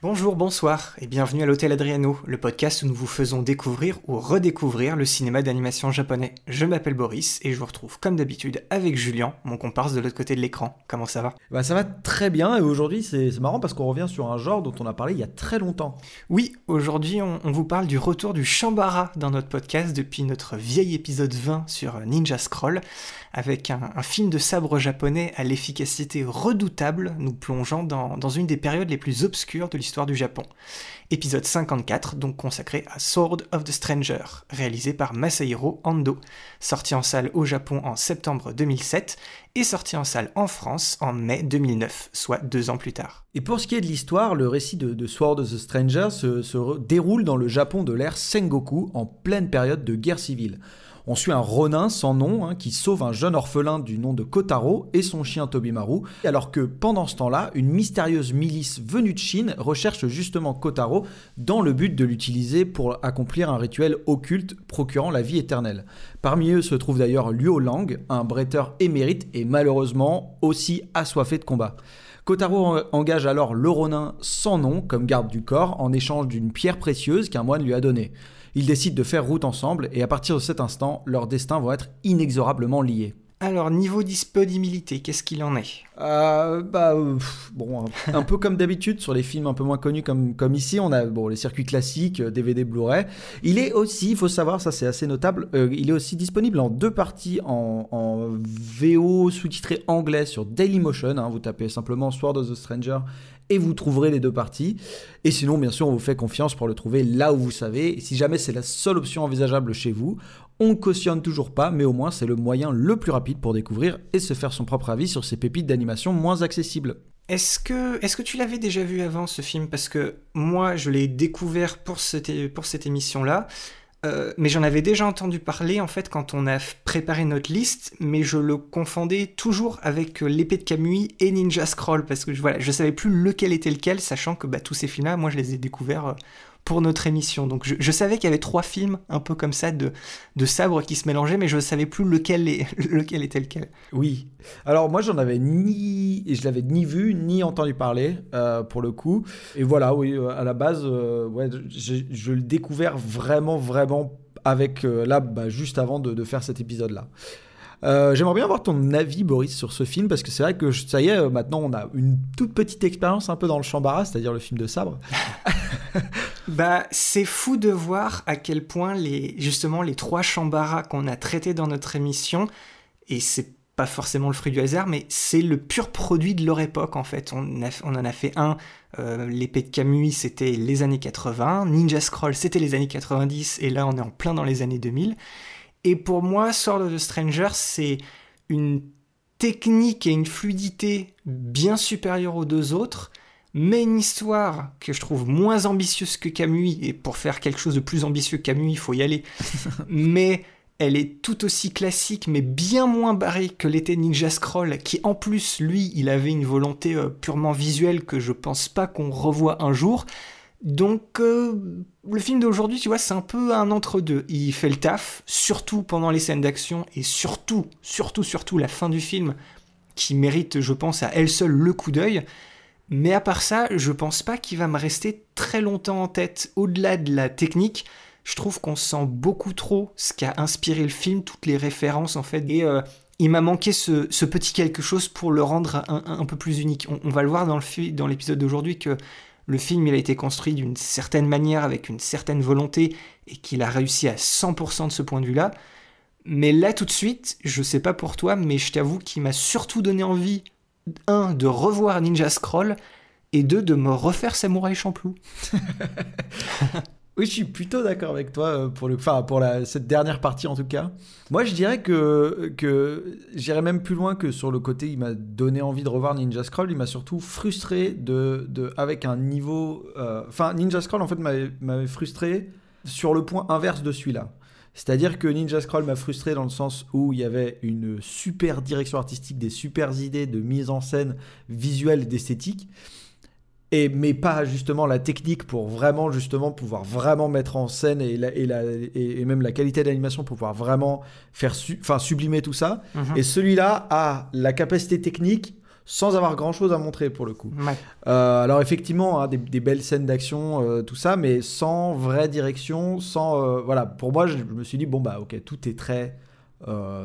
Bonjour, bonsoir et bienvenue à l'Hôtel Adriano, le podcast où nous vous faisons découvrir ou redécouvrir le cinéma d'animation japonais. Je m'appelle Boris et je vous retrouve comme d'habitude avec Julien, mon comparse de l'autre côté de l'écran. Comment ça va? Bah ça va très bien et aujourd'hui c'est marrant parce qu'on revient sur un genre dont on a parlé il y a très longtemps. Oui, aujourd'hui on, on vous parle du retour du Shambara dans notre podcast depuis notre vieil épisode 20 sur Ninja Scroll, avec un, un film de sabre japonais à l'efficacité redoutable, nous plongeant dans, dans une des périodes les plus obscures de l'histoire du Japon. Épisode 54, donc consacré à Sword of the Stranger, réalisé par Masahiro Ando, sorti en salle au Japon en septembre 2007 et sorti en salle en France en mai 2009, soit deux ans plus tard. Et pour ce qui est de l'histoire, le récit de, Sword of the Stranger se, déroule dans le Japon de l'ère Sengoku en pleine période de guerre civile. On suit un ronin sans nom hein, qui sauve un jeune orphelin du nom de Kotaro et son chien Tobimaru, alors que pendant ce temps-là, une mystérieuse milice venue de Chine recherche justement Kotaro dans le but de l'utiliser pour accomplir un rituel occulte procurant la vie éternelle. Parmi eux se trouve d'ailleurs Luo Lang, un bretteur émérite et malheureusement aussi assoiffé de combat. Kotaro en- engage alors le Ronin sans nom comme garde du corps en échange d'une pierre précieuse qu'un moine lui a donnée. Ils décident de faire route ensemble et à partir de cet instant, leurs destins vont être inexorablement liés. Alors, niveau disponibilité, qu'est-ce qu'il en est? Euh, bah, euh, pff, bon, un, un peu comme d'habitude sur les films un peu moins connus comme, comme ici, on a bon, les circuits classiques, euh, DVD, Blu-ray. Il est aussi, il faut savoir, ça c'est assez notable, euh, il est aussi disponible en deux parties en, en VO sous-titré anglais sur Dailymotion. hein. vous tapez simplement Sword of the Stranger et vous trouverez les deux parties. Et sinon, bien sûr, on vous fait confiance pour le trouver là où vous savez. Et si jamais c'est la seule option envisageable chez vous, on ne cautionne toujours pas, mais au moins c'est le moyen le plus rapide pour découvrir et se faire son propre avis sur ces pépites d'animation moins accessibles. Est-ce que, est que tu l'avais déjà vu avant ce film? Parce que moi, je l'ai découvert pour cette, pour cette émission-là, euh, mais j'en avais déjà entendu parler en fait quand on a préparé notre liste, mais je le confondais toujours avec euh, l'épée de Kamui et Ninja Scroll, parce que je, voilà, je savais plus lequel était lequel, sachant que bah, tous ces films-là, moi je les ai découverts euh, pour notre émission. Donc je, savais qu'il y avait trois films un peu comme ça de, de sabres qui se mélangeaient, mais je savais plus lequel, est- lequel était lequel. Oui. Alors moi j'en avais ni, je l'avais ni vu ni entendu parler euh, pour le coup. Et voilà, oui, euh, à la base, euh, ouais, je, le découvert vraiment, vraiment avec là, bah, juste avant de, faire cet épisode-là. Euh, J'aimerais bien avoir ton avis, Boris, sur ce film, parce que c'est vrai que ça y est, euh, maintenant on a une toute petite expérience un peu dans le Chambara, c'est-à-dire le film de sabre. Bah, c'est fou de voir à quel point les, justement, les trois Shambara qu'on a traités dans notre émission, et c'est pas forcément le fruit du hasard, mais c'est le pur produit de leur époque, en fait. On, en a fait un, euh, l'épée de Kamui, c'était les années 80, Ninja Scroll, c'était les années 90, et là, on est en plein dans les années 2000. Et pour moi, Sword of the Stranger, c'est une technique et une fluidité bien supérieure aux deux autres, mais une histoire que je trouve moins ambitieuse que Camus, et pour faire quelque chose de plus ambitieux que Camus, il faut y aller. mais elle est tout aussi classique, mais bien moins barrée que l'était Ninja Scroll, qui en plus, lui, il avait une volonté euh, purement visuelle que je pense pas qu'on revoit un jour. Donc, euh, le film d'aujourd'hui, tu vois, c'est un peu un entre-deux. Il fait le taf, surtout pendant les scènes d'action, et surtout, surtout, surtout la fin du film, qui mérite, je pense, à elle seule le coup d'œil. Mais à part ça, je pense pas qu'il va me rester très longtemps en tête. Au-delà de la technique, je trouve qu'on sent beaucoup trop ce qui inspiré le film, toutes les références en fait. Et euh, il m'a manqué ce, petit quelque chose pour le rendre un, peu plus unique. On, va le voir dans l'épisode d'aujourd'hui que le film il a été construit d'une certaine manière, avec une certaine volonté, et qu'il a réussi à 100% de ce point de vue-là. Mais là tout de suite, je sais pas pour toi, mais je t'avoue qu'il m'a surtout donné envie, un, de revoir Ninja Scroll, et deux, de me refaire Samouraï Champloo. Oui, je suis plutôt d'accord avec toi euh, pour, le, enfin, pour la, cette dernière partie en tout cas. Moi, je dirais que, que j'irais même plus loin que sur le côté, il m'a donné envie de revoir Ninja Scroll. Il m'a surtout frustré de, de, avec un niveau. euh, Enfin, Ninja Scroll en fait m'avait frustré sur le point inverse de celui-là. C'est-à-dire que Ninja Scroll m'a frustré dans le sens où il y avait une super direction artistique, des super idées de mise en scène visuelle et d'esthétique et mais pas justement la technique pour vraiment justement pouvoir vraiment mettre en scène et, la- et, la- et, et même la qualité d'animation pour pouvoir vraiment faire su- enfin sublimer tout ça Mhm. et celui-là a la capacité technique sans avoir grand chose à montrer pour le coup Ouais. Euh, alors effectivement hein, des, des belles scènes d'action euh, tout ça mais sans vraie direction sans euh, voilà pour moi je, je me suis dit bon bah ok tout est très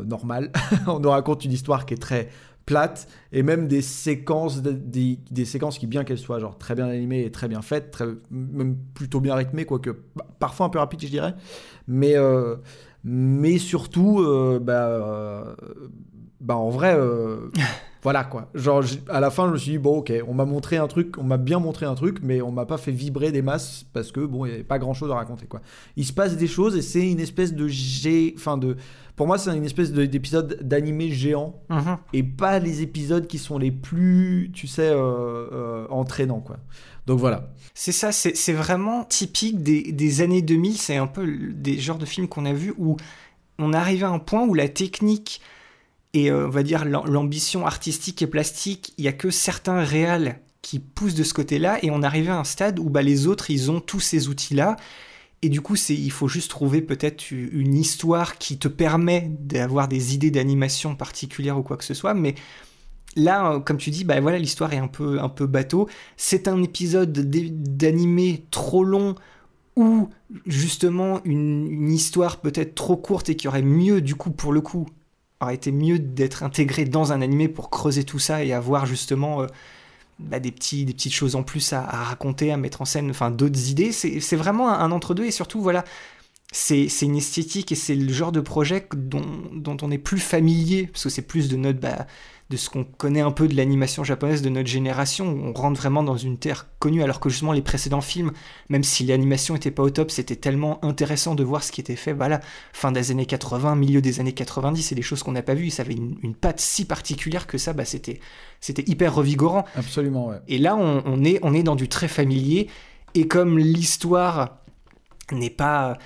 normal on nous raconte une histoire qui est très plate et même des séquences de- des, des séquences qui bien qu'elles soient genre très bien animées et très bien faites même plutôt bien rythmées quoique bah, parfois un peu rapide je dirais. Mais euh, mais surtout euh, bah, euh, bah en vrai voilà quoi genre à la fin je me suis dit bon ok on m'a montré un truc on m'a bien montré un truc mais on m'a pas fait vibrer des masses parce que bon il y avait pas grand chose à raconter quoi il se passe des choses et c'est une espèce de g enfin de pour moi c'est une espèce de- d'épisode d'animé géant Mhm. et pas les épisodes qui sont les plus, tu sais, euh, euh, entraînants, quoi. Donc voilà. C'est ça, c'est vraiment typique des, des années 2000. C'est un peu des genres de films qu'on a vus où on arrive à un point où la technique et euh, on va dire l'am- l'ambition artistique et plastique, il y a que certains réals qui poussent de ce côté-là. Et on arrive à un stade où bah, les autres ils ont tous ces outils-là. Et du coup c'est il faut juste trouver peut-être une histoire qui te permet d'avoir des idées d'animation particulières ou quoi que ce soit, mais là euh, comme tu dis bah voilà l'histoire est un peu un peu bateau. C'est un épisode d'animé trop long ou justement une, une histoire peut-être trop courte et qui aurait mieux du coup pour le coup aurait été mieux d'être intégré dans un animé pour creuser tout ça et avoir justement euh, bah, des, petits, des petites choses en plus à, raconter, à mettre en scène, enfin d'autres idées. C'est vraiment un, un entre-deux et surtout voilà, c'est c'est une esthétique et c'est le genre de projet dont, dont on est plus familier parce que c'est plus de notre bah, de ce qu'on connaît un peu de l'animation japonaise de notre génération. où On rentre vraiment dans une terre connue, alors que justement les précédents films, même si l'animation était pas au top, c'était tellement intéressant de voir ce qui était fait. Voilà, fin des années 80, milieu des années 90, c'est des choses qu'on n'a pas vues. Ça avait une, une patte si particulière que ça, bah, c'était c'était hyper revigorant. Absolument, ouais. Et là, on, on est, on est dans du très familier. Et comme l'histoire n'est pas,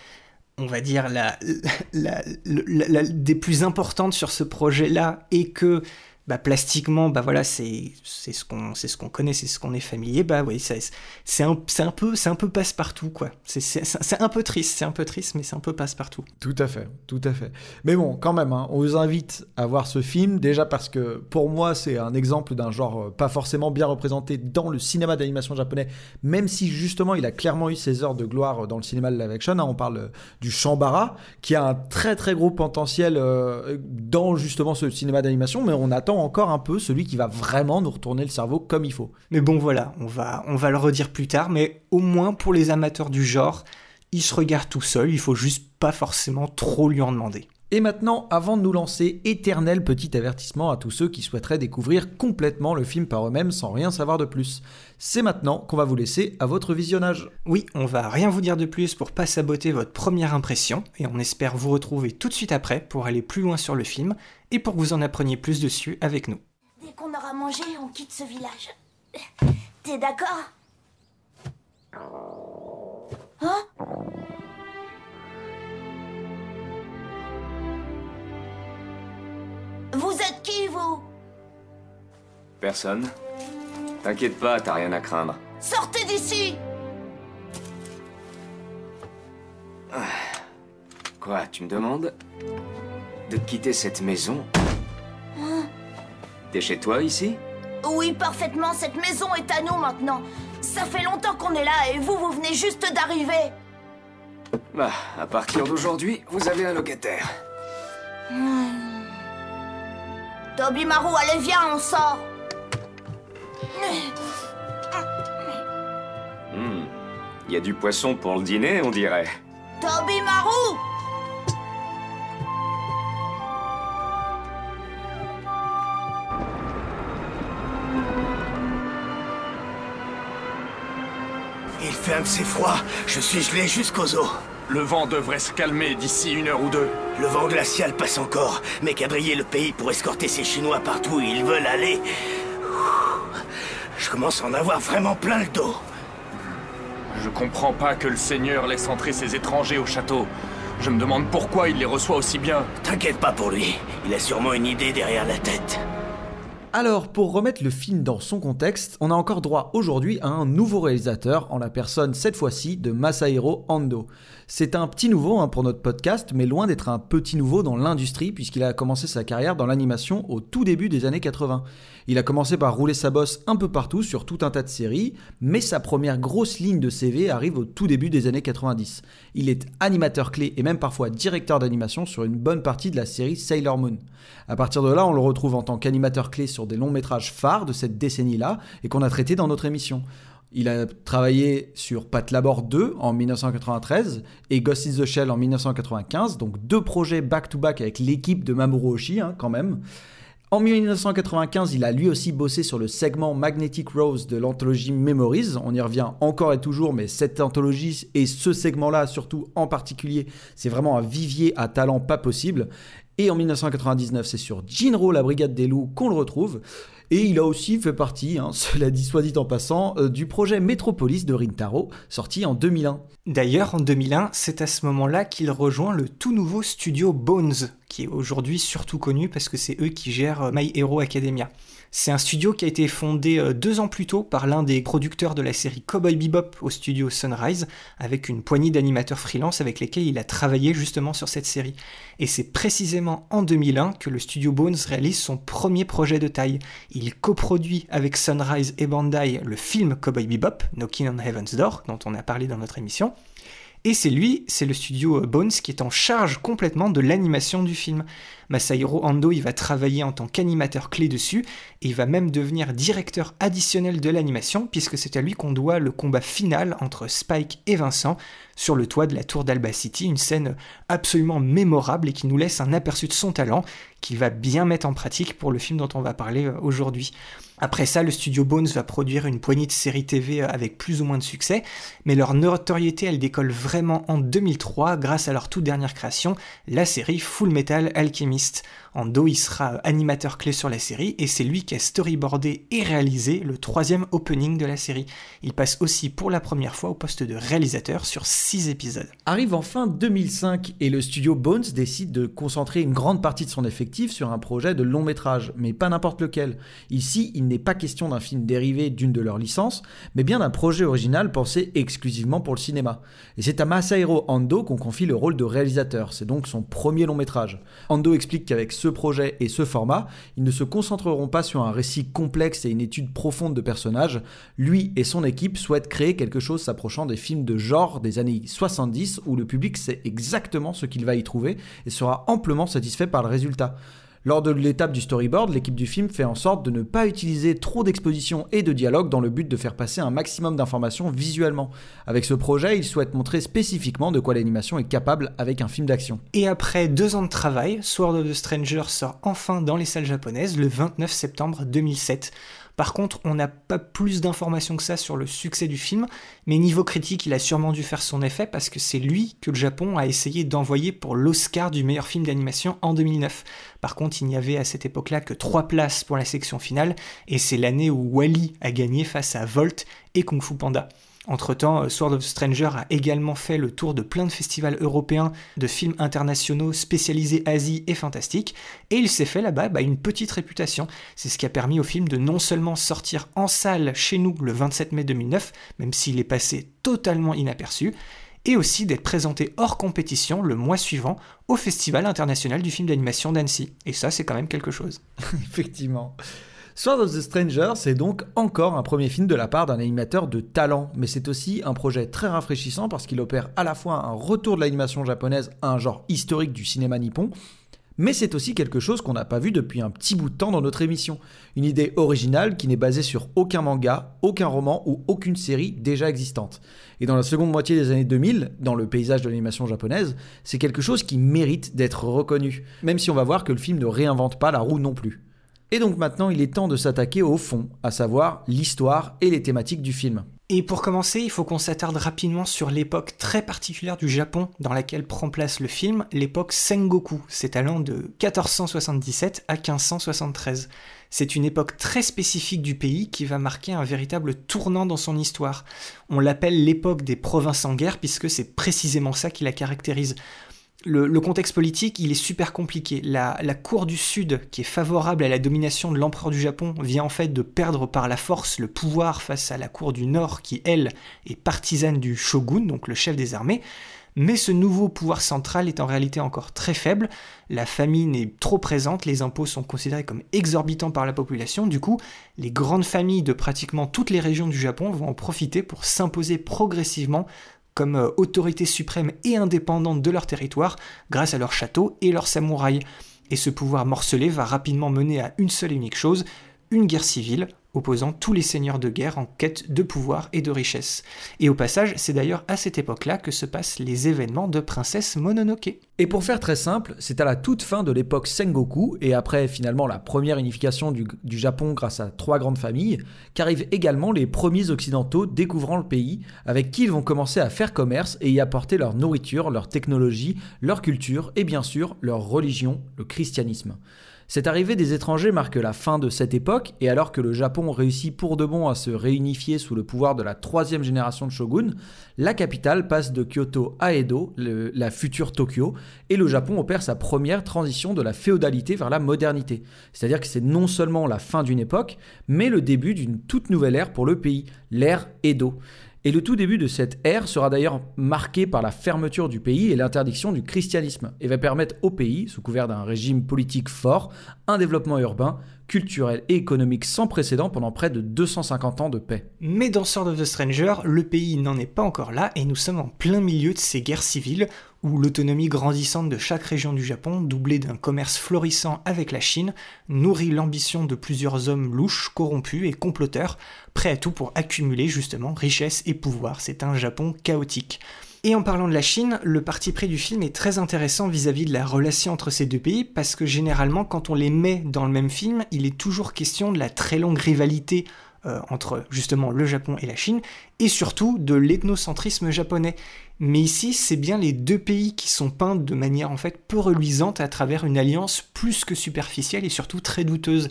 on va dire, la, la- des plus importantes sur ce projet-là, et que bah, plastiquement, bah voilà, c'est ce qu'on ce connaît, c'est ce qu'on est familier. Bah oui, c'est un, un peu un peu passe-partout quoi. C'est un peu triste, c'est un peu triste, mais c'est un peu passe-partout. Tout à fait, tout à fait. Mais bon, quand même, hein, on vous invite à voir ce film, déjà parce que pour moi, c'est un exemple d'un genre euh, pas forcément bien représenté dans le cinéma d'animation japonais, même si justement il a clairement eu ses heures de gloire euh, dans le cinéma de live action. hein. on parle euh, du Shambara, qui a un très très gros potentiel dans justement ce cinéma d'animation, mais on attend encore un peu celui qui va vraiment nous retourner le cerveau comme il faut. Mais bon, voilà, on va, on va le redire plus tard, mais au moins pour les amateurs du genre, il se regarde tout seul, il faut juste pas forcément trop lui en demander. Et maintenant, avant de nous lancer, éternel petit avertissement à tous ceux qui souhaiteraient découvrir complètement le film par eux-mêmes sans rien savoir de plus. C'est maintenant qu'on va vous laisser à votre visionnage. Oui, on va rien vous dire de plus pour pas saboter votre première impression, et on espère vous retrouver tout de suite après pour aller plus loin sur le film, et pour que vous en appreniez plus dessus avec nous. Dès qu'on aura mangé, on quitte ce village. T'es d'accord? Hein? Vous êtes qui, vous? Personne T'inquiète pas, t'as rien à craindre. Sortez d'ici Quoi, tu me demandes? De quitter cette maison? T'es chez toi ici? Oui, parfaitement, cette maison est à nous maintenant. Ça fait longtemps qu'on est là et vous, vous venez juste d'arriver. Bah, à partir d'aujourd'hui, vous avez un locataire. Toby Marou, allez, viens, on sort. Hmm. Il y a du poisson pour le dîner, on dirait. Toby Marou Il fait assez froid, je suis gelé jusqu'aux os. Le vent devrait se calmer d'ici une heure ou deux. Le vent glacial passe encore, mais quadriller le pays pour escorter ces Chinois partout où ils veulent aller. Je commence à en avoir vraiment plein le dos. Je comprends pas que le Seigneur laisse entrer ces étrangers au château. Je me demande pourquoi il les reçoit aussi bien. T'inquiète pas pour lui, il a sûrement une idée derrière la tête. Alors, pour remettre le film dans son contexte, on a encore droit aujourd'hui à un nouveau réalisateur, en la personne cette fois-ci de Masahiro Ando. C'est un petit nouveau hein, pour notre podcast, mais loin d'être un petit nouveau dans l'industrie, puisqu'il a commencé sa carrière dans l'animation au tout début des années 80. Il a commencé par rouler sa bosse un peu partout sur tout un tas de séries, mais sa première grosse ligne de CV arrive au tout début des années 90. Il est animateur clé et même parfois directeur d'animation sur une bonne partie de la série Sailor Moon. À partir de là, on le retrouve en tant qu'animateur clé sur des longs métrages phares de cette décennie-là et qu'on a traité dans notre émission. Il a travaillé sur Pat Labor 2 en 1993 et Ghost in the Shell en 1995, donc deux projets back-to-back avec l'équipe de Mamoru Oshii hein, quand même. En 1995, il a lui aussi bossé sur le segment Magnetic Rose de l'anthologie Memories. On y revient encore et toujours, mais cette anthologie et ce segment-là, surtout en particulier, c'est vraiment un vivier à talent pas possible. Et en 1999, c'est sur Jinro, la Brigade des Loups, qu'on le retrouve. Et il a aussi fait partie, hein, cela dit soit dit en passant, euh, du projet Metropolis de Rintaro, sorti en 2001. D'ailleurs, en 2001, c'est à ce moment-là qu'il rejoint le tout nouveau studio Bones, qui est aujourd'hui surtout connu parce que c'est eux qui gèrent euh, My Hero Academia. C'est un studio qui a été fondé euh, deux ans plus tôt par l'un des producteurs de la série Cowboy Bebop au studio Sunrise, avec une poignée d'animateurs freelance avec lesquels il a travaillé justement sur cette série. Et c'est précisément en 2001 que le studio Bones réalise son premier projet de taille. Il coproduit avec Sunrise et Bandai le film Cowboy Bebop, Knocking on Heaven's Door, dont on a parlé dans notre émission. Et c'est lui, c'est le studio euh, Bones qui est en charge complètement de l'animation du film. Masahiro Ando, il va travailler en tant qu'animateur clé dessus, et il va même devenir directeur additionnel de l'animation, puisque c'est à lui qu'on doit le combat final entre Spike et Vincent sur le toit de la tour d'Alba City, une scène absolument mémorable et qui nous laisse un aperçu de son talent, qu'il va bien mettre en pratique pour le film dont on va parler euh, aujourd'hui. Après ça, le studio Bones va produire une poignée de séries TV euh, avec plus ou moins de succès, mais leur notoriété elle décolle vraiment en 2003 grâce à leur toute dernière création, la série Full Metal Alchemist. pianiste Ando, il sera animateur clé sur la série et c'est lui qui a storyboardé et réalisé le troisième opening de la série. Il passe aussi pour la première fois au poste de réalisateur sur 6 épisodes. Arrive en fin 2005 et le studio Bones décide de concentrer une grande partie de son effectif sur un projet de long métrage, mais pas n'importe lequel. Ici, il n'est pas question d'un film dérivé d'une de leurs licences, mais bien d'un projet original pensé exclusivement pour le cinéma. Et c'est à Masahiro Ando qu'on confie le rôle de réalisateur, c'est donc son premier long métrage. Ando explique qu'avec ce projet et ce format, ils ne se concentreront pas sur un récit complexe et une étude profonde de personnages. Lui et son équipe souhaitent créer quelque chose s'approchant des films de genre des années 70 où le public sait exactement ce qu'il va y trouver et sera amplement satisfait par le résultat. Lors de l'étape du storyboard, l'équipe du film fait en sorte de ne pas utiliser trop d'exposition et de dialogue dans le but de faire passer un maximum d'informations visuellement. Avec ce projet, ils souhaitent montrer spécifiquement de quoi l'animation est capable avec un film d'action. Et après deux ans de travail, Sword of the Stranger sort enfin dans les salles japonaises le 29 septembre 2007. Par contre, on n'a pas plus d'informations que ça sur le succès du film, mais niveau critique, il a sûrement dû faire son effet parce que c'est lui que le Japon a essayé d'envoyer pour l'Oscar du meilleur film d'animation en 2009. Par contre, il n'y avait à cette époque-là que trois places pour la section finale, et c'est l'année où Wally a gagné face à Volt et Kung Fu Panda. Entre-temps, Sword of Stranger a également fait le tour de plein de festivals européens de films internationaux spécialisés Asie et fantastique, et il s'est fait là-bas bah, une petite réputation. C'est ce qui a permis au film de non seulement sortir en salle chez nous le 27 mai 2009, même s'il est passé totalement inaperçu, et aussi d'être présenté hors compétition le mois suivant au Festival international du film d'animation d'Annecy. Et ça, c'est quand même quelque chose. Effectivement. Sword of the Stranger, c'est donc encore un premier film de la part d'un animateur de talent, mais c'est aussi un projet très rafraîchissant parce qu'il opère à la fois un retour de l'animation japonaise à un genre historique du cinéma nippon, mais c'est aussi quelque chose qu'on n'a pas vu depuis un petit bout de temps dans notre émission. Une idée originale qui n'est basée sur aucun manga, aucun roman ou aucune série déjà existante. Et dans la seconde moitié des années 2000, dans le paysage de l'animation japonaise, c'est quelque chose qui mérite d'être reconnu, même si on va voir que le film ne réinvente pas la roue non plus. Et donc maintenant, il est temps de s'attaquer au fond, à savoir l'histoire et les thématiques du film. Et pour commencer, il faut qu'on s'attarde rapidement sur l'époque très particulière du Japon dans laquelle prend place le film, l'époque Sengoku, s'étalant de 1477 à 1573. C'est une époque très spécifique du pays qui va marquer un véritable tournant dans son histoire. On l'appelle l'époque des provinces en guerre puisque c'est précisément ça qui la caractérise le, contexte politique, il est super compliqué. La, cour du Sud, qui est favorable à la domination de l'empereur du Japon, vient en fait de perdre par la force le pouvoir face à la cour du Nord, qui, elle, est partisane du shogun, donc le chef des armées. Mais ce nouveau pouvoir central est en réalité encore très faible, la famine est trop présente, les impôts sont considérés comme exorbitants par la population, du coup, les grandes familles de pratiquement toutes les régions du Japon vont en profiter pour s'imposer progressivement comme euh, autorité suprême et indépendante de leur territoire grâce à leurs châteaux et leurs samouraïs. Et ce pouvoir morcelé va rapidement mener à une seule et unique chose, une guerre civile opposant tous les seigneurs de guerre en quête de pouvoir et de richesse. Et au passage, c'est d'ailleurs à cette époque-là que se passent les événements de Princesse Mononoke. Et pour faire très simple, c'est à la toute fin de l'époque Sengoku, et après finalement la première unification du, du Japon grâce à trois grandes familles, qu'arrivent également les premiers occidentaux découvrant le pays, avec qui ils vont commencer à faire commerce et y apporter leur nourriture, leur technologie, leur culture et bien sûr leur religion, le christianisme. Cette arrivée des étrangers marque la fin de cette époque, et alors que le Japon réussit pour de bon à se réunifier sous le pouvoir de la troisième génération de shogun, la capitale passe de Kyoto à Edo, la future Tokyo, et le Japon opère sa première transition de la féodalité vers la modernité. C'est-à-dire que c'est non seulement la fin d'une époque, mais le début d'une toute nouvelle ère pour le pays, l'ère Edo. Et le tout début de cette ère sera d'ailleurs marqué par la fermeture du pays et l'interdiction du christianisme, et va permettre au pays, sous couvert d'un régime politique fort, un développement urbain, culturel et économique sans précédent pendant près de 250 ans de paix. Mais dans Sword of the Stranger, le pays n'en est pas encore là et nous sommes en plein milieu de ces guerres civiles où l'autonomie grandissante de chaque région du Japon, doublée d'un commerce florissant avec la Chine, nourrit l'ambition de plusieurs hommes louches, corrompus et comploteurs, prêts à tout pour accumuler justement richesse et pouvoir. C'est un Japon chaotique. Et en parlant de la Chine, le parti pris du film est très intéressant vis-à-vis de la relation entre ces deux pays, parce que généralement, quand on les met dans le même film, il est toujours question de la très longue rivalité euh, entre justement le Japon et la Chine, et surtout de l'ethnocentrisme japonais. Mais ici, c'est bien les deux pays qui sont peints de manière en fait peu reluisante à travers une alliance plus que superficielle et surtout très douteuse.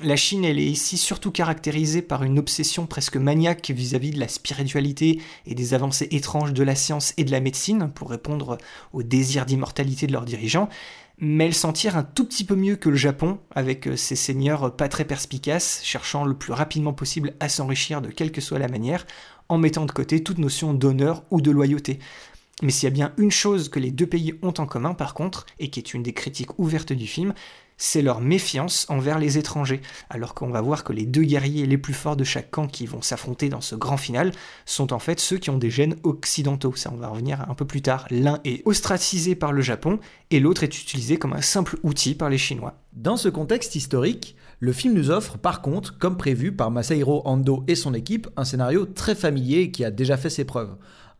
La Chine, elle est ici surtout caractérisée par une obsession presque maniaque vis-à-vis de la spiritualité et des avancées étranges de la science et de la médecine pour répondre aux désirs d'immortalité de leurs dirigeants, mais elle s'en tire un tout petit peu mieux que le Japon, avec euh, ses seigneurs pas très perspicaces, cherchant le plus rapidement possible à s'enrichir de quelle que soit la manière, en mettant de côté toute notion d'honneur ou de loyauté. Mais s'il y a bien une chose que les deux pays ont en commun par contre, et qui est une des critiques ouvertes du film, c'est leur méfiance envers les étrangers, alors qu'on va voir que les deux guerriers les plus forts de chaque camp qui vont s'affronter dans ce grand final sont en fait ceux qui ont des gènes occidentaux. Ça, on va revenir un peu plus tard. L'un est ostracisé par le Japon et l'autre est utilisé comme un simple outil par les Chinois. Dans ce contexte historique, le film nous offre par contre, comme prévu par Masahiro Ando et son équipe, un scénario très familier qui a déjà fait ses preuves.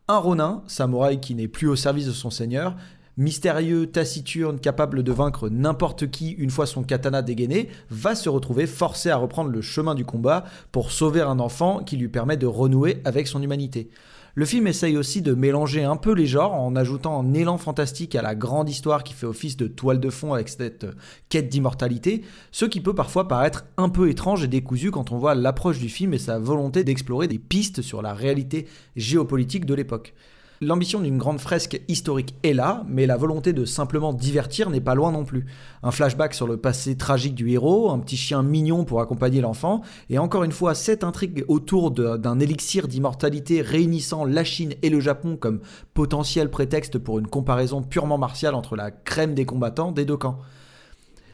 Un Ronin, samouraï qui n'est plus au service de son seigneur, mystérieux, taciturne, capable de vaincre n'importe qui une fois son katana dégainé, va se retrouver forcé à reprendre le chemin du combat pour sauver un enfant qui lui permet de renouer avec son humanité. Le film essaye aussi de mélanger un peu les genres en ajoutant un élan fantastique à la grande histoire qui fait office de toile de fond avec cette quête d'immortalité, ce qui peut parfois paraître un peu étrange et décousu quand on voit l'approche du film et sa volonté d'explorer des pistes sur la réalité géopolitique de l'époque. L'ambition d'une grande fresque historique est là, mais la volonté de simplement divertir n'est pas loin non plus. Un flashback sur le passé tragique du héros, un petit chien mignon pour accompagner l'enfant, et encore une fois cette intrigue autour d'un élixir d'immortalité réunissant la Chine et le Japon comme potentiel prétexte pour une comparaison purement martiale entre la crème des combattants des deux camps.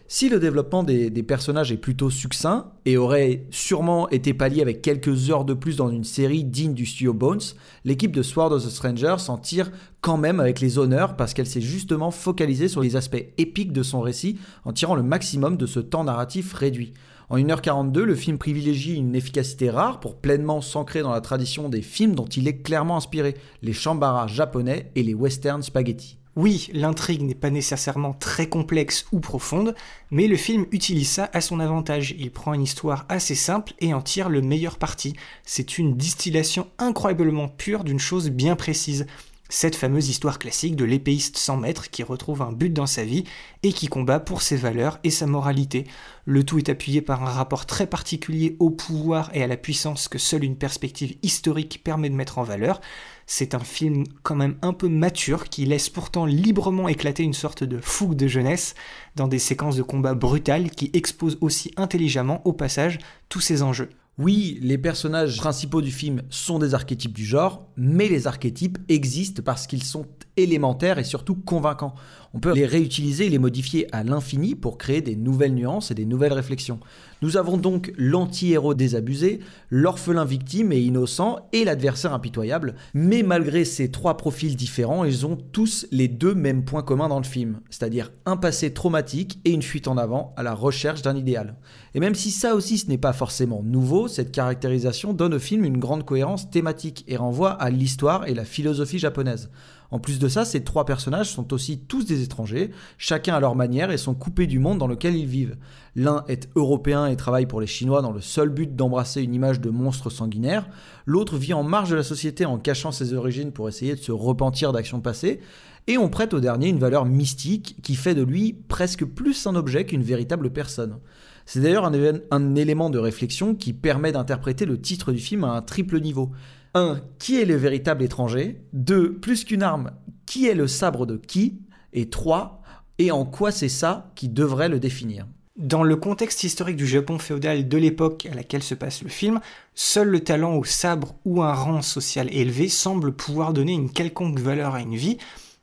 Si le développement des, personnages est plutôt succinct et aurait sûrement été pallié avec quelques heures de plus dans une série digne du studio Bones, l'équipe de Sword of the Stranger s'en tire quand même avec les honneurs parce qu'elle s'est justement focalisée sur les aspects épiques de son récit en tirant le maximum de ce temps narratif réduit. En 1h42, le film privilégie une efficacité rare pour pleinement s'ancrer dans la tradition des films dont il est clairement inspiré, les chambara japonais et les western spaghetti. Oui, l'intrigue n'est pas nécessairement très complexe ou profonde, mais le film utilise ça à son avantage. Il prend une histoire assez simple et en tire le meilleur parti. C'est une distillation incroyablement pure d'une chose bien précise. Cette fameuse histoire classique de l'épéiste sans maître qui retrouve un but dans sa vie et qui combat pour ses valeurs et sa moralité. Le tout est appuyé par un rapport très particulier au pouvoir et à la puissance que seule une perspective historique permet de mettre en valeur. C'est un film quand même un peu mature qui laisse pourtant librement éclater une sorte de fougue de jeunesse dans des séquences de combat brutales qui exposent aussi intelligemment au passage tous ces enjeux. Oui, les personnages principaux du film sont des archétypes du genre, mais les archétypes existent parce qu'ils sont élémentaires et surtout convaincants. On peut les réutiliser et les modifier à l'infini pour créer des nouvelles nuances et des nouvelles réflexions. Nous avons donc l'anti-héros désabusé, l'orphelin victime et innocent et l'adversaire impitoyable, mais malgré ces trois profils différents, ils ont tous les deux mêmes points communs dans le film, c'est-à-dire un passé traumatique et une fuite en avant à la recherche d'un idéal. Et même si ça aussi ce n'est pas forcément nouveau, cette caractérisation donne au film une grande cohérence thématique et renvoie à l'histoire et la philosophie japonaise. En plus de ça, ces trois personnages sont aussi tous des étrangers, chacun à leur manière et sont coupés du monde dans lequel ils vivent. L'un est européen et travaille pour les Chinois dans le seul but d'embrasser une image de monstre sanguinaire, l'autre vit en marge de la société en cachant ses origines pour essayer de se repentir d'actions passées, et on prête au dernier une valeur mystique qui fait de lui presque plus un objet qu'une véritable personne. C'est d'ailleurs un, élément de réflexion qui permet d'interpréter le titre du film à un triple niveau. 1. Qui est le véritable étranger? 2. Plus qu'une arme, qui est le sabre de qui? Et 3. Et en quoi c'est ça qui devrait le définir? Dans le contexte historique du Japon féodal de l'époque à laquelle se passe le film, seul le talent au sabre ou un rang social élevé semble pouvoir donner une quelconque valeur à une vie,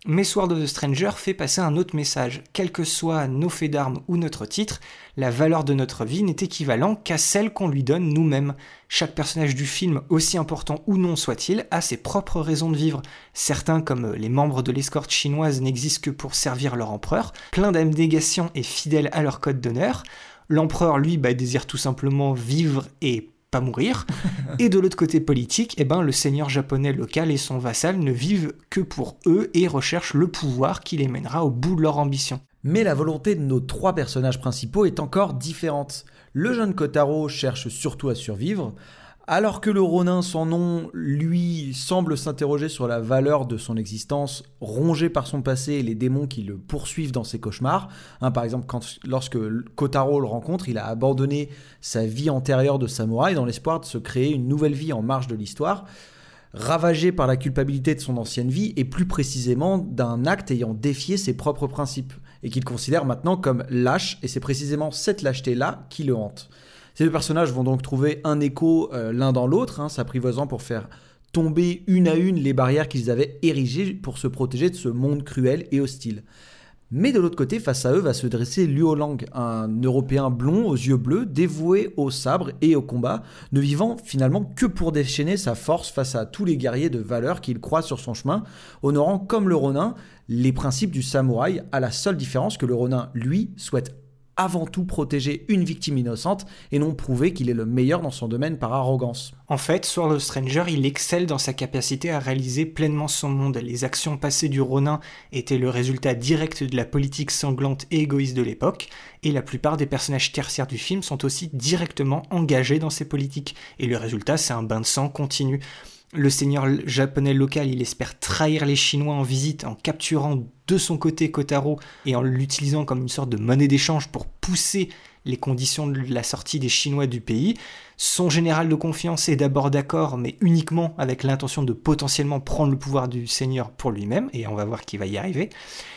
mais Sword of the Stranger fait passer un autre message. Quels que soient nos faits d'armes ou notre titre, la valeur de notre vie n'est équivalent qu'à celle qu'on lui donne nous-mêmes. Chaque personnage du film, aussi important ou non soit-il, a ses propres raisons de vivre. Certains, comme les membres de l'escorte chinoise, n'existent que pour servir leur empereur, plein d'abnégation et fidèles à leur code d'honneur. L'empereur, lui, bah, désire tout simplement vivre et pas mourir. et de l'autre côté politique, eh ben, le seigneur japonais local et son vassal ne vivent que pour eux et recherchent le pouvoir qui les mènera au bout de leur ambition. Mais la volonté de nos trois personnages principaux est encore différente. Le jeune Kotaro cherche surtout à survivre, alors que le Ronin sans nom, lui, semble s'interroger sur la valeur de son existence, rongé par son passé et les démons qui le poursuivent dans ses cauchemars. Hein, par exemple, lorsque Kotaro le rencontre, il a abandonné sa vie antérieure de samouraï dans l'espoir de se créer une nouvelle vie en marge de l'histoire ravagé par la culpabilité de son ancienne vie et plus précisément d'un acte ayant défié ses propres principes et qu'il considère maintenant comme lâche et c'est précisément cette lâcheté-là qui le hante. Ces deux personnages vont donc trouver un écho euh, l'un dans l'autre, hein, s'apprivoisant pour faire tomber une à une les barrières qu'ils avaient érigées pour se protéger de ce monde cruel et hostile. Mais de l'autre côté, face à eux, va se dresser Luo Lang, un Européen blond aux yeux bleus, dévoué au sabre et au combat, ne vivant finalement que pour déchaîner sa force face à tous les guerriers de valeur qu'il croise sur son chemin, honorant comme le Ronin les principes du samouraï, à la seule différence que le Ronin, lui, souhaite avant tout protéger une victime innocente et non prouver qu'il est le meilleur dans son domaine par arrogance. En fait, Sword of Stranger, il excelle dans sa capacité à réaliser pleinement son monde. Les actions passées du Ronin étaient le résultat direct de la politique sanglante et égoïste de l'époque, et la plupart des personnages tertiaires du film sont aussi directement engagés dans ces politiques, et le résultat c'est un bain de sang continu. Le seigneur japonais local, il espère trahir les Chinois en visite en capturant de son côté Kotaro et en l'utilisant comme une sorte de monnaie d'échange pour pousser les conditions de la sortie des Chinois du pays. Son général de confiance est d'abord d'accord, mais uniquement avec l'intention de potentiellement prendre le pouvoir du seigneur pour lui-même, et on va voir qu'il va y arriver.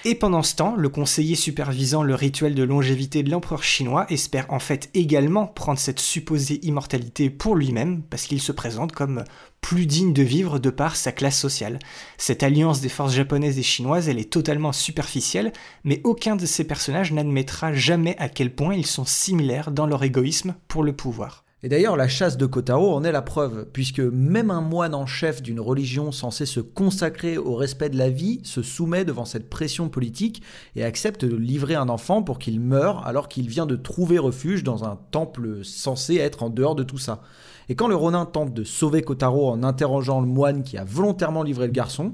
Et pendant ce temps, le conseiller supervisant le rituel de longévité de l'empereur chinois espère en fait également prendre cette supposée immortalité pour lui-même, parce qu'il se présente comme plus digne de vivre de par sa classe sociale. Cette alliance des forces japonaises et chinoises, elle est totalement superficielle, mais aucun de ces personnages n'admettra jamais à quel point ils sont similaires dans leur égoïsme pour le pouvoir. Et d'ailleurs, la chasse de Kotaro en est la preuve, puisque même un moine en chef d'une religion censée se consacrer au respect de la vie se soumet devant cette pression politique et accepte de livrer un enfant pour qu'il meure alors qu'il vient de trouver refuge dans un temple censé être en dehors de tout ça. Et quand le Ronin tente de sauver Kotaro en interrogeant le moine qui a volontairement livré le garçon,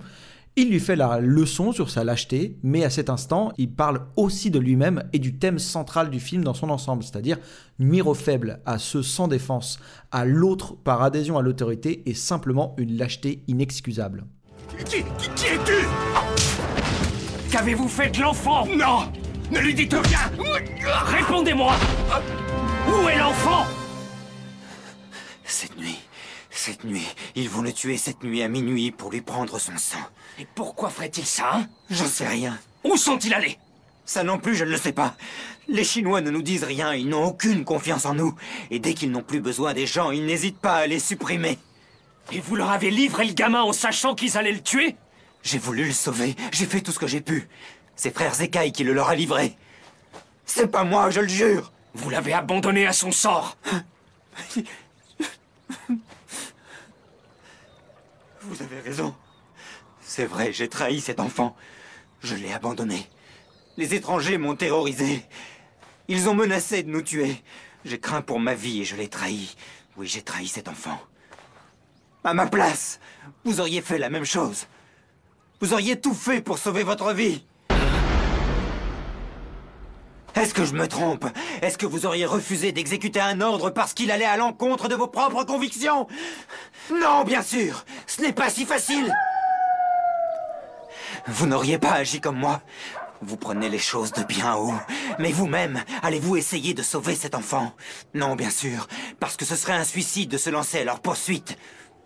Il lui fait la leçon sur sa lâcheté, mais à cet instant, il parle aussi de lui-même et du thème central du film dans son ensemble, c'est-à-dire nuire aux faibles, à ceux sans défense, à l'autre par adhésion à l'autorité et simplement une lâcheté inexcusable. Qui, qui, qui es-tu? Qu'avez-vous fait de l'enfant? Non! Ne lui dites rien! Répondez-moi! Où est l'enfant? Cette nuit, cette nuit, ils vont le tuer cette nuit à minuit pour lui prendre son sang. Et pourquoi ferait-il ça hein? J'en sais rien. Où sont-ils allés? Ça non plus, je ne le sais pas. Les Chinois ne nous disent rien, ils n'ont aucune confiance en nous. Et dès qu'ils n'ont plus besoin des gens, ils n'hésitent pas à les supprimer. Et vous leur avez livré le gamin en sachant qu'ils allaient le tuer? J'ai voulu le sauver, j'ai fait tout ce que j'ai pu. C'est frère Zekai qui le leur a livré. C'est pas moi, je le jure Vous l'avez abandonné à son sort Vous avez raison. C'est vrai, j'ai trahi cet enfant. Je l'ai abandonné. Les étrangers m'ont terrorisé. Ils ont menacé de nous tuer. J'ai craint pour ma vie et je l'ai trahi. Oui, j'ai trahi cet enfant. À ma place, vous auriez fait la même chose. Vous auriez tout fait pour sauver votre vie. Est-ce que je me trompe? Est-ce que vous auriez refusé d'exécuter un ordre parce qu'il allait à l'encontre de vos propres convictions? Non, bien sûr Ce n'est pas si facile Vous n'auriez pas agi comme moi. Vous prenez les choses de bien haut. Mais vous-même, allez-vous essayer de sauver cet enfant? Non, bien sûr, parce que ce serait un suicide de se lancer à leur poursuite.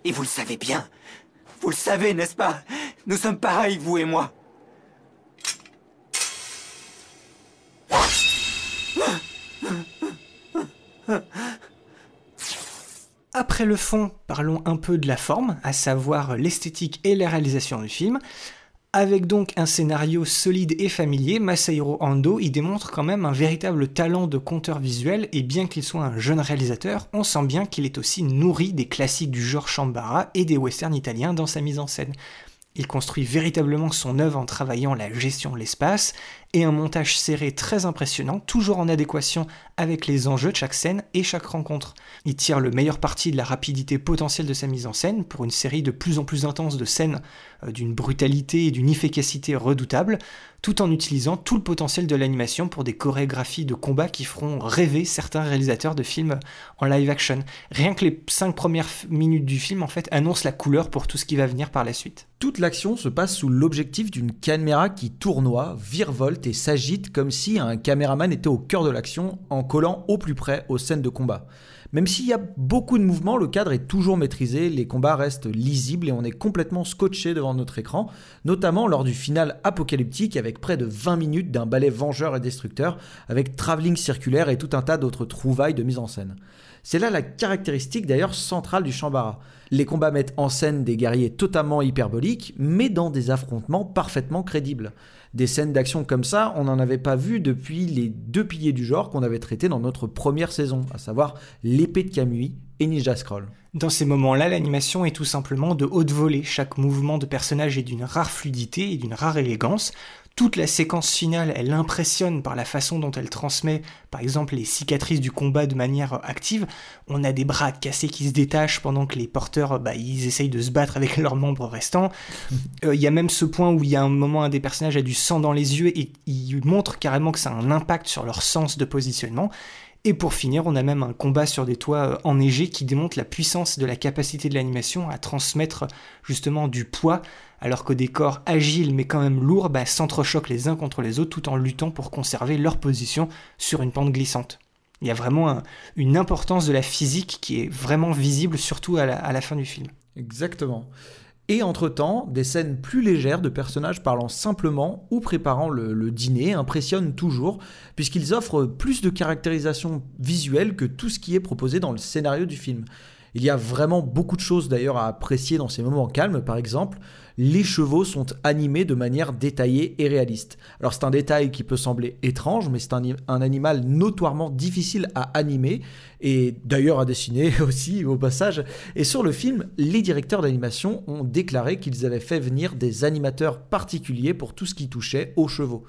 Et vous le savez bien. Vous le savez, n'est-ce pas? Nous sommes pareils, vous et moi. Après le fond, parlons un peu de la forme, à savoir l'esthétique et la réalisation du film. Avec donc un scénario solide et familier, Masahiro Ando y démontre quand même un véritable talent de conteur visuel et bien qu'il soit un jeune réalisateur, on sent bien qu'il est aussi nourri des classiques du genre Shambara et des westerns italiens dans sa mise en scène. Il construit véritablement son œuvre en travaillant la gestion de l'espace et un montage serré très impressionnant, toujours en adéquation avec les enjeux de chaque scène et chaque rencontre. Il tire le meilleur parti de la rapidité potentielle de sa mise en scène pour une série de plus en plus intense de scènes euh, d'une brutalité et d'une efficacité redoutable, tout en utilisant tout le potentiel de l'animation pour des chorégraphies de combat qui feront rêver certains réalisateurs de films en live action. Rien que les cinq premières minutes du film en fait annoncent la couleur pour tout ce qui va venir par la suite. Toute l'action se passe sous l'objectif d'une caméra qui tournoie, virevolte s'agite comme si un caméraman était au cœur de l'action en collant au plus près aux scènes de combat. Même s'il y a beaucoup de mouvements, le cadre est toujours maîtrisé, les combats restent lisibles et on est complètement scotché devant notre écran, notamment lors du final apocalyptique avec près de 20 minutes d'un ballet vengeur et destructeur, avec travelling circulaire et tout un tas d'autres trouvailles de mise en scène. C'est là la caractéristique d'ailleurs centrale du Shambara. Les combats mettent en scène des guerriers totalement hyperboliques, mais dans des affrontements parfaitement crédibles. Des scènes d'action comme ça, on n'en avait pas vu depuis les deux piliers du genre qu'on avait traités dans notre première saison, à savoir l'épée de Kamui et Ninja Scroll. Dans ces moments-là, l'animation est tout simplement de haute volée. Chaque mouvement de personnage est d'une rare fluidité et d'une rare élégance. Toute la séquence finale, elle impressionne par la façon dont elle transmet, par exemple, les cicatrices du combat de manière active. On a des bras cassés qui se détachent pendant que les porteurs, bah, ils essayent de se battre avec leurs membres restants. Euh, il y a même ce point où il y a un moment, un des personnages a du sang dans les yeux et il montre carrément que ça a un impact sur leur sens de positionnement. Et pour finir, on a même un combat sur des toits euh, enneigés qui démontre la puissance de la capacité de l'animation à transmettre justement du poids alors que des corps agiles mais quand même lourds bah, s'entrechoquent les uns contre les autres tout en luttant pour conserver leur position sur une pente glissante. Il y a vraiment une importance de la physique qui est vraiment visible, surtout à la, fin du film. Exactement. Et entre-temps, des scènes plus légères de personnages parlant simplement ou préparant le, dîner impressionnent toujours, puisqu'ils offrent plus de caractérisation visuelle que tout ce qui est proposé dans le scénario du film. Il y a vraiment beaucoup de choses d'ailleurs à apprécier dans ces moments calmes, par exemple, les chevaux sont animés de manière détaillée et réaliste. Alors c'est un détail qui peut sembler étrange, mais c'est un, animal notoirement difficile à animer et d'ailleurs à dessiner aussi au passage. Et sur le film, les directeurs d'animation ont déclaré qu'ils avaient fait venir des animateurs particuliers pour tout ce qui touchait aux chevaux.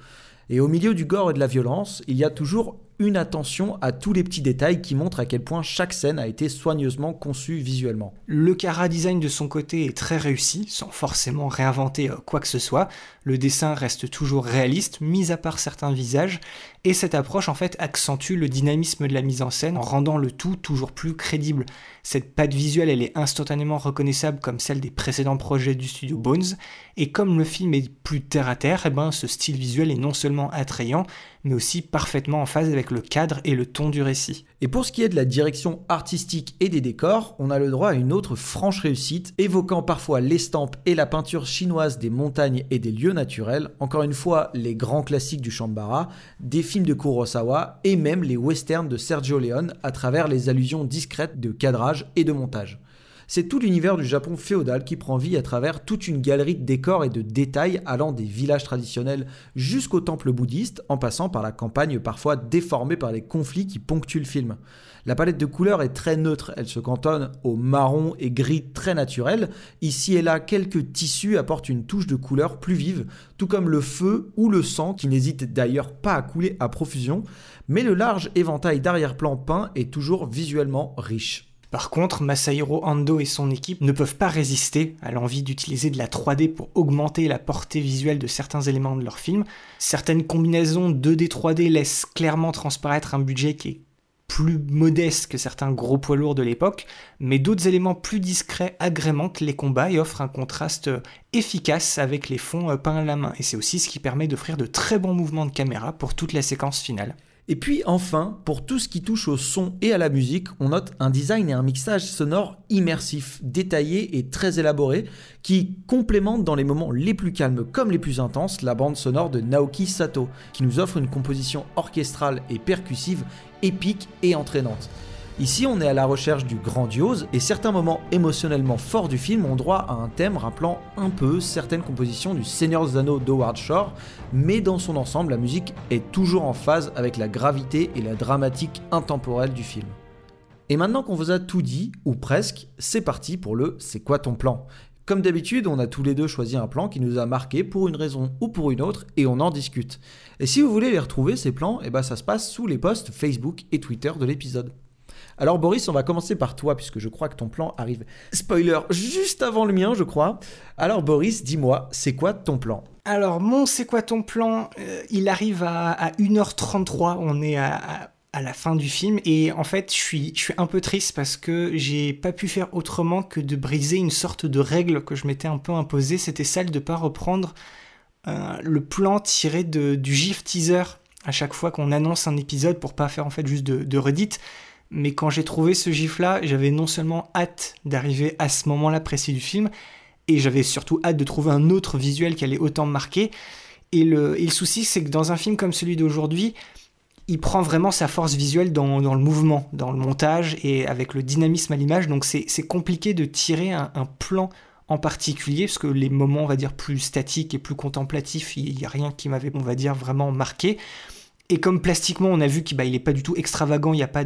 Et au milieu du gore et de la violence, il y a toujours une attention à tous les petits détails qui montrent à quel point chaque scène a été soigneusement conçue visuellement. Le Cara design de son côté est très réussi, sans forcément réinventer euh, quoi que ce soit. Le dessin reste toujours réaliste, mis à part certains visages, et cette approche en fait accentue le dynamisme de la mise en scène en rendant le tout toujours plus crédible. Cette patte visuelle, elle est instantanément reconnaissable comme celle des précédents projets du studio Bones, et comme le film est plus terre à terre, eh ben, ce style visuel est non seulement attrayant, mais aussi parfaitement en phase avec le cadre et le ton du récit. Et pour ce qui est de la direction artistique et des décors, on a le droit à une autre franche réussite, évoquant parfois l'estampe et la peinture chinoise des montagnes et des lieux naturels, encore une fois les grands classiques du Shambhala, des films de Kurosawa et même les westerns de Sergio Leone à travers les allusions discrètes de cadrage et de montage. C'est tout l'univers du Japon féodal qui prend vie à travers toute une galerie de décors et de détails allant des villages traditionnels jusqu'aux temples bouddhistes, en passant par la campagne parfois déformée par les conflits qui ponctuent le film. La palette de couleurs est très neutre, elle se cantonne au marron et gris très naturel. Ici et là, quelques tissus apportent une touche de couleur plus vive, tout comme le feu ou le sang qui n'hésite d'ailleurs pas à couler à profusion, mais le large éventail d'arrière-plan peint est toujours visuellement riche. Par contre, Masahiro Ando et son équipe ne peuvent pas résister à l'envie d'utiliser de la 3D pour augmenter la portée visuelle de certains éléments de leur film. Certaines combinaisons 2D 3D laissent clairement transparaître un budget qui est plus modeste que certains gros poids lourds de l'époque, mais d'autres éléments plus discrets agrémentent les combats et offrent un contraste efficace avec les fonds euh, peints à la main. Et c'est aussi ce qui permet d'offrir de très bons mouvements de caméra pour toute la séquence finale. Et puis enfin, pour tout ce qui touche au son et à la musique, on note un design et un mixage sonore immersif, détaillé et très élaboré, qui complémente dans les moments les plus calmes comme les plus intenses la bande sonore de Naoki Sato, qui nous offre une composition orchestrale et percussive épique et entraînante. Ici, on est à la recherche du grandiose et certains moments émotionnellement forts du film ont droit à un thème rappelant un peu certaines compositions du Seigneur des Anneaux d'Howard Shore, mais dans son ensemble, la musique est toujours en phase avec la gravité et la dramatique intemporelle du film. Et maintenant qu'on vous a tout dit, ou presque, c'est parti pour le C'est quoi ton plan? Comme d'habitude, on a tous les deux choisi un plan qui nous a marqué pour une raison ou pour une autre et on en discute. Et si vous voulez les retrouver, ces plans, eh ben ça se passe sous les posts Facebook et Twitter de l'épisode. Alors Boris, on va commencer par toi, puisque je crois que ton plan arrive. Spoiler, juste avant le mien, je crois. Alors Boris, dis-moi, c'est quoi ton plan? Alors mon c'est quoi ton plan? Euh, Il arrive à, 1h33, on est à, la fin du film, et en fait je suis, un peu triste parce que j'ai pas pu faire autrement que de briser une sorte de règle que je m'étais un peu imposée, c'était celle de pas reprendre euh, le plan tiré du GIF teaser à chaque fois qu'on annonce un épisode pour pas faire en fait juste de, de. Mais quand j'ai trouvé ce gif-là, j'avais non seulement hâte d'arriver à ce moment-là précis du film, et j'avais surtout hâte de trouver un autre visuel qui allait autant me marquer. Et le, souci, c'est que dans un film comme celui d'aujourd'hui, il prend vraiment sa force visuelle dans, le mouvement, dans le montage et avec le dynamisme à l'image. Donc c'est compliqué de tirer un, plan en particulier, parce que les moments, on va dire, plus statiques et plus contemplatifs, il n'y a rien qui m'avait, on va dire, vraiment marqué. Et comme plastiquement, on a vu qu'il n'est bah, pas du tout extravagant, il n'y a pas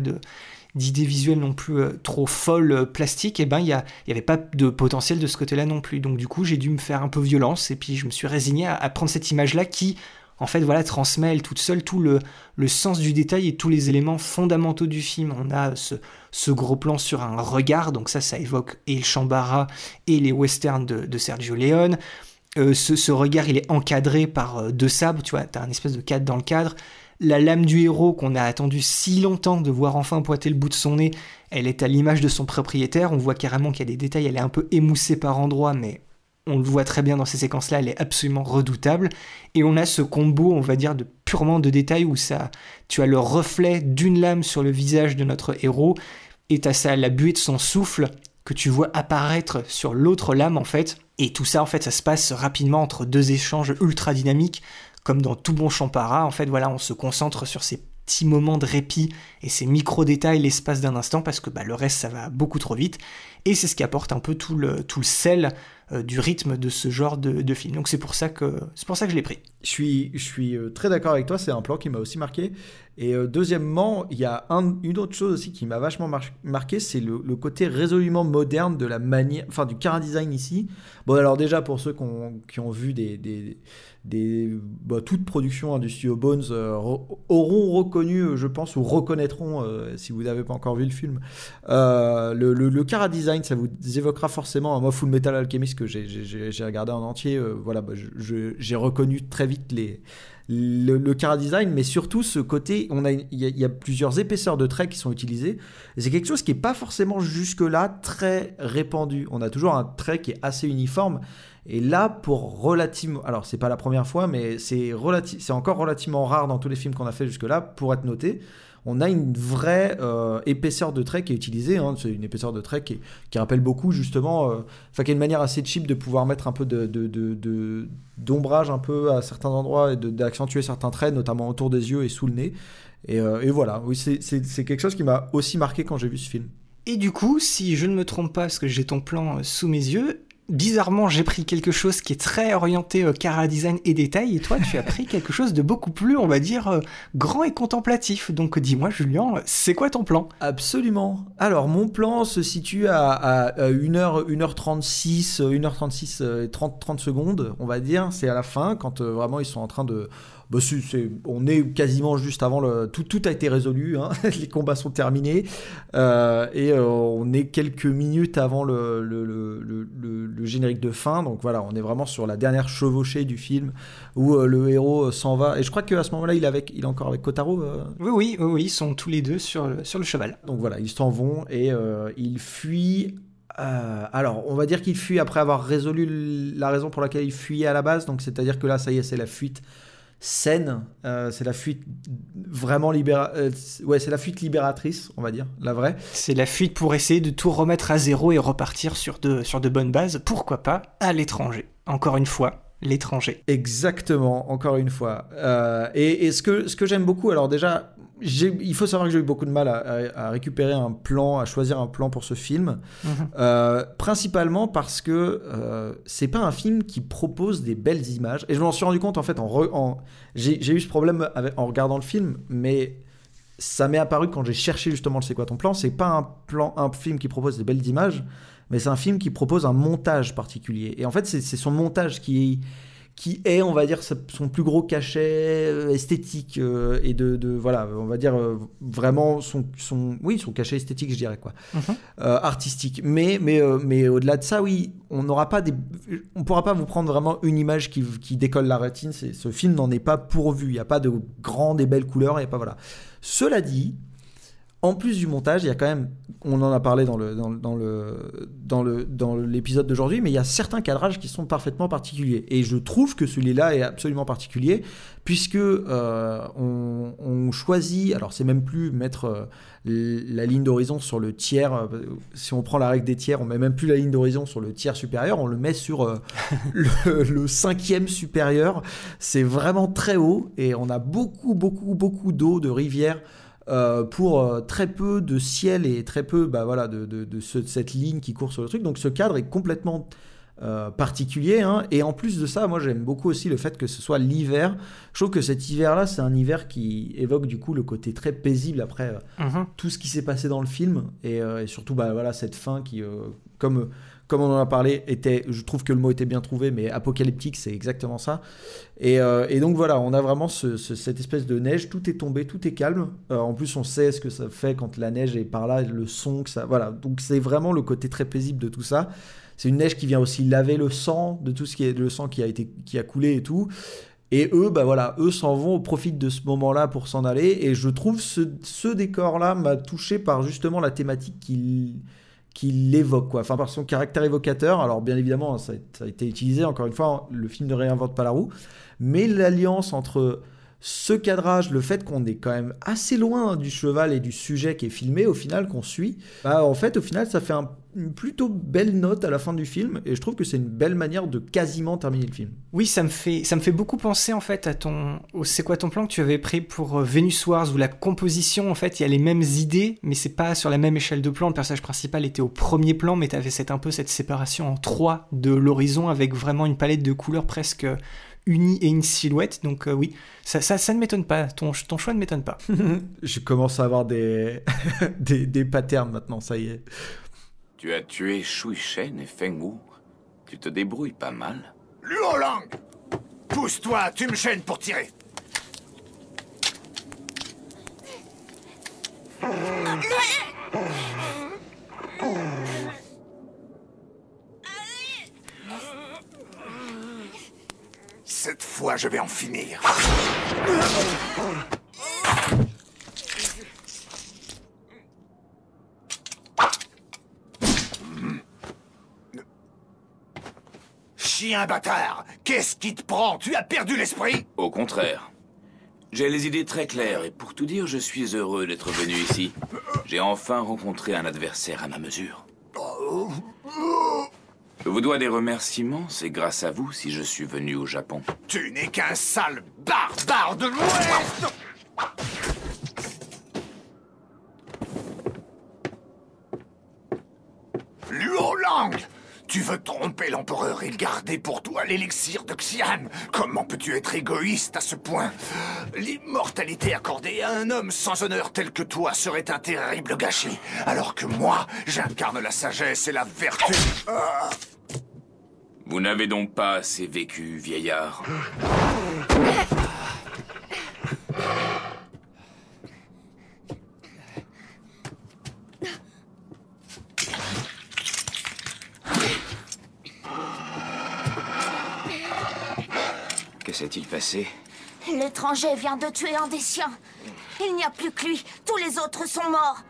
d'idées visuelles non plus euh, trop folles euh, plastiques, et ben il n'y avait pas de potentiel de ce côté-là non plus. Donc du coup, j'ai dû me faire un peu violence, et puis je me suis résigné à, prendre cette image-là qui, en fait, voilà, transmet elle toute seule tout le, sens du détail et tous les éléments fondamentaux du film. On a ce, ce gros plan sur un regard, donc ça, ça évoque et le Chambara et les westerns de, Sergio Leone. Euh, ce, ce, regard, il est encadré par deux sabres, tu vois, t'as un espèce de cadre dans le cadre. La lame du héros qu'on a attendu si longtemps de voir enfin pointer le bout de son nez, elle est à l'image de son propriétaire. On voit carrément qu'il y a des détails, elle est un peu émoussée par endroits, mais on le voit très bien dans ces séquences-là, elle est absolument redoutable. Et on a ce combo, on va dire, de purement de détails où ça, tu as le reflet d'une lame sur le visage de notre héros, et as ça, la buée de son souffle que tu vois apparaître sur l'autre lame en fait. Et tout ça, en fait, ça se passe rapidement entre deux échanges ultra dynamiques comme dans tout bon Champara, en fait, voilà, on se concentre sur ces petits moments de répit et ces micro-détails l'espace d'un instant parce que bah, le reste, ça va beaucoup trop vite. Et c'est ce qui apporte un peu tout le, tout sel euh, du rythme de ce genre de, film. Donc c'est pour ça que je l'ai pris. Je suis, je suis euh, très d'accord avec toi, c'est un plan qui m'a aussi marqué. Et euh, deuxièmement, il y a un- une autre chose aussi qui m'a vachement mar- marqué, c'est le, côté résolument moderne de la manière, enfin du car design ici. Bon, alors déjà pour ceux qui ont, vu des, des, des bah, toute production hein, du studio Bones euh, auront reconnu, je pense, ou reconnaîtront, si vous n'avez pas encore vu le film, le, le, Cara Design, ça vous évoquera forcément. Moi, Full Metal Alchemist, que j'ai- regardé en entier, voilà, bah, j'ai reconnu très les, le, le Cara Design, mais surtout ce côté, on a, il y, a- plusieurs épaisseurs de traits qui sont utilisés. Et c'est quelque chose qui n'est pas forcément jusque-là très répandu. On a toujours un trait qui est assez uniforme. Et là, pour relativement. Alors, c'est pas la première fois, mais c'est c'est encore relativement rare dans tous les films qu'on a fait jusque-là pour être noté. On a une vraie euh, épaisseur de trait qui est utilisée. hein. C'est une épaisseur de trait qui, qui rappelle beaucoup, justement. euh, Enfin, qui est une manière assez cheap de pouvoir mettre un peu de, d'ombrage un peu à certains endroits et d'accentuer certains traits, notamment autour des yeux et sous le nez. Et, euh, voilà, oui, c'est- quelque chose qui m'a aussi marqué quand j'ai vu ce film. Et du coup, si je ne me trompe pas, parce que j'ai ton plan euh, sous mes yeux, bizarrement, j'ai pris quelque chose qui est très orienté euh, cara design et détail, et toi, tu as pris quelque chose de beaucoup plus, on va dire, euh, grand et contemplatif. Donc dis-moi, Julien, c'est quoi ton plan? Absolument. Alors, mon plan se situe à, à, à 1h, 1h36, euh, 1h36 euh, et 30, 30 secondes, on va dire. C'est à la fin, quand euh, vraiment ils sont en train de. Bah, on est quasiment juste avant le. Tout, tout a été résolu, hein. les combats sont terminés. euh, et euh, on est quelques minutes avant le, le, le- le- le- le générique de fin. Donc voilà, on est vraiment sur la dernière chevauchée du film où euh, le héros s'en va. Et je crois qu'à ce moment-là, il, est avec, il est encore avec Kotaro. Oui, oui, oui, oui, ils sont tous les deux sur le, sur le cheval. donc voilà, ils s'en vont et ils fuient. euh, alors, on va dire qu'ils fuient après avoir résolu la raison pour laquelle ils fuyaient à la base. Donc, c'est-à-dire que là, ça y est, c'est la fuite saine. euh, c'est la fuite vraiment libéra... euh, ouais, c'est la fuite libératrice, on va dire, la vraie. C'est la fuite pour essayer de tout remettre à zéro et repartir sur de, sur de bonnes bases, pourquoi pas, à l'étranger. Encore une fois, l'étranger. Exactement, encore une fois. Euh, et et ce que, ce que j'aime beaucoup, alors déjà, il faut savoir que j'ai eu beaucoup de mal à, à- à récupérer un plan, à choisir un plan pour ce film. Mhm. Euh, principalement parce que euh, c'est pas un film qui propose des belles images. Et je m'en suis rendu compte en fait en, j'ai j'ai eu ce problème avec- en regardant le film, mais ça m'est apparu quand j'ai cherché justement le c'est quoi ton plan. C'est pas un plan, un film qui propose des belles images, mais c'est un film qui propose un montage particulier. Et en fait, c'est son montage qui qui est, on va dire, son plus gros cachet euh, esthétique euh, et de, de- voilà, on va dire euh, vraiment son, son, oui, son cachet esthétique, je dirais quoi, Mhm. euh, artistique. Mais, mais, mais au-delà de ça, oui, on n'aura pas des, on pourra pas vous prendre vraiment une image qui, qui décolle la rétine. C'est, ce film n'en est pas pourvu. Il n'y a pas de grandes et belles couleurs. Il y a pas voilà. Cela dit, en plus du montage, il y a quand même, on en a parlé dans le dans, le- dans le dans le dans l'épisode d'aujourd'hui, mais il y a certains cadrages qui sont parfaitement particuliers. Et je trouve que celui-là est absolument particulier puisque euh, on, on choisit, alors c'est même plus mettre euh, la ligne d'horizon sur le tiers. euh, si on prend la règle des tiers, on met même plus la ligne d'horizon sur le tiers supérieur, on le met sur le, le cinquième supérieur. C'est vraiment très haut et on a beaucoup beaucoup beaucoup d'eau, de rivière euh, pour euh, très peu de ciel et très peu bah, voilà, de, de- de ce- cette ligne qui court sur le truc. Donc ce cadre est complètement euh, particulier. hein. Et en plus de ça, moi j'aime beaucoup aussi le fait que ce soit l'hiver. Je trouve que cet hiver-là, c'est un hiver qui évoque du coup le côté très paisible après euh, Mhm. tout ce qui s'est passé dans le film. Et, euh, et surtout, bah, voilà, cette fin qui, comme, comme on en a parlé, était, je trouve que le mot était bien trouvé, mais apocalyptique, c'est exactement ça. Et, euh, et donc voilà, on a vraiment ce- ce- cette espèce de neige, tout est tombé, tout est calme. Euh, en plus, on sait ce que ça fait quand la neige est par là, le son que ça. Voilà, donc c'est vraiment le côté très paisible de tout ça. C'est une neige qui vient aussi laver le sang de tout ce qui est le sang qui a été qui a coulé et tout. Et eux, bah voilà, eux s'en vont, profitent de ce moment-là pour s'en aller. Et je trouve ce, ce décor-là m'a touché par justement la thématique qu'il qu'il évoque, quoi. Enfin, par son caractère évocateur. Alors, bien évidemment, ça a été utilisé, encore une fois, le film ne réinvente pas la roue. Mais l'alliance entre ce cadrage, le fait qu'on est quand même assez loin du cheval et du sujet qui est filmé, au final, qu'on suit, bah, en fait, au final, ça fait un- une plutôt belle note à la fin du film. Et je trouve que c'est une belle manière de quasiment terminer le film. Oui, ça me fait ça me fait beaucoup penser en fait à ton c'est quoi ton plan que tu avais pris pour euh, Venus Wars où la composition en fait il y a les mêmes idées mais c'est pas sur la même échelle de plan. Le personnage principal était au premier plan mais tu avais cette un peu cette séparation en trois de l'horizon avec vraiment une palette de couleurs presque uni et une silhouette. Donc oui, ça, ça, ça, ne m'étonne pas. Ton, ton choix ne m'étonne pas. Je commence à avoir des, des, des patterns maintenant, ça y est. Tu as tué Shui Shen et Feng Wu. Tu te débrouilles pas mal. Luo Lang Pousse-toi, tu me gênes pour tirer. Cette fois, je vais en finir. Chien bâtard Qu'est-ce qui te prend? Tu as perdu l'esprit? Au contraire. J'ai les idées très claires et pour tout dire, je suis heureux d'être venu ici. J'ai enfin rencontré un adversaire à ma mesure. Je vous dois des remerciements, c'est grâce à vous si je suis venu au Japon. Tu n'es qu'un sale barbare de l'Ouest Tu veux tromper l'empereur et garder pour toi l'élixir de Xian? Comment peux-tu être égoïste à ce point? L'immortalité accordée à un homme sans honneur tel que toi serait un terrible gâchis, alors que moi, j'incarne la sagesse et la vertu. Ah. Vous n'avez donc pas assez vécu, vieillard. Que s'est-il passé L'étranger vient de tuer un des siens. Il n'y a plus que lui. Tous les autres sont morts.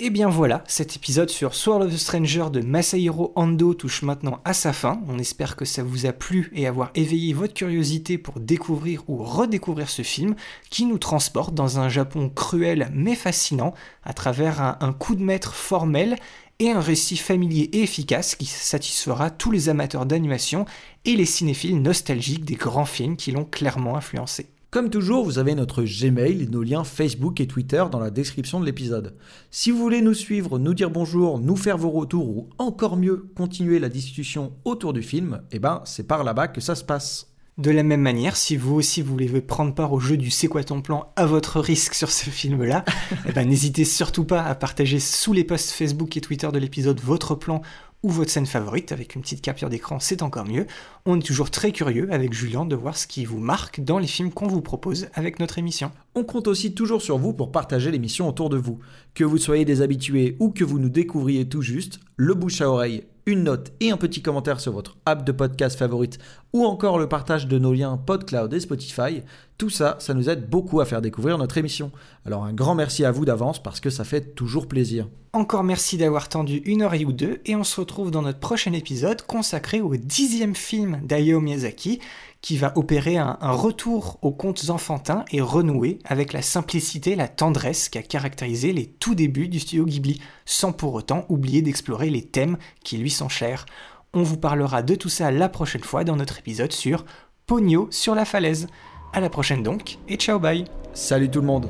Et bien voilà, cet épisode sur Sword of the Stranger de Masahiro Ando touche maintenant à sa fin. On espère que ça vous a plu et avoir éveillé votre curiosité pour découvrir ou redécouvrir ce film qui nous transporte dans un Japon cruel mais fascinant à travers un, un coup de maître formel et un récit familier et efficace qui satisfera tous les amateurs d'animation et les cinéphiles nostalgiques des grands films qui l'ont clairement influencé. Comme toujours, vous avez notre Gmail et nos liens Facebook et Twitter dans la description de l'épisode. Si vous voulez nous suivre, nous dire bonjour, nous faire vos retours ou encore mieux, continuer la discussion autour du film, eh ben c'est par là-bas que ça se passe. De la même manière, si vous aussi voulez prendre part au jeu du C'est quoi ton plan à votre risque sur ce film-là, eh ben, n'hésitez surtout pas à partager sous les posts Facebook et Twitter de l'épisode votre plan ou votre scène favorite avec une petite capture d'écran, c'est encore mieux. On est toujours très curieux avec Julien de voir ce qui vous marque dans les films qu'on vous propose avec notre émission. On compte aussi toujours sur vous pour partager l'émission autour de vous. Que vous soyez des habitués ou que vous nous découvriez tout juste, le bouche à oreille, une note et un petit commentaire sur votre app de podcast favorite ou encore le partage de nos liens PodCloud et Spotify, tout ça, ça nous aide beaucoup à faire découvrir notre émission. Alors un grand merci à vous d'avance parce que ça fait toujours plaisir. Encore merci d'avoir tendu une oreille ou deux et on se retrouve dans notre prochain épisode consacré au dixième film d'Ayao Miyazaki qui va opérer un, retour aux contes enfantins et renouer avec la simplicité, la tendresse qui a caractérisé les tout débuts du studio Ghibli, sans pour autant oublier d'explorer les thèmes qui lui sont chers. On vous parlera de tout ça la prochaine fois dans notre épisode sur Pogno sur la falaise. À la prochaine donc, et ciao bye. Salut tout le monde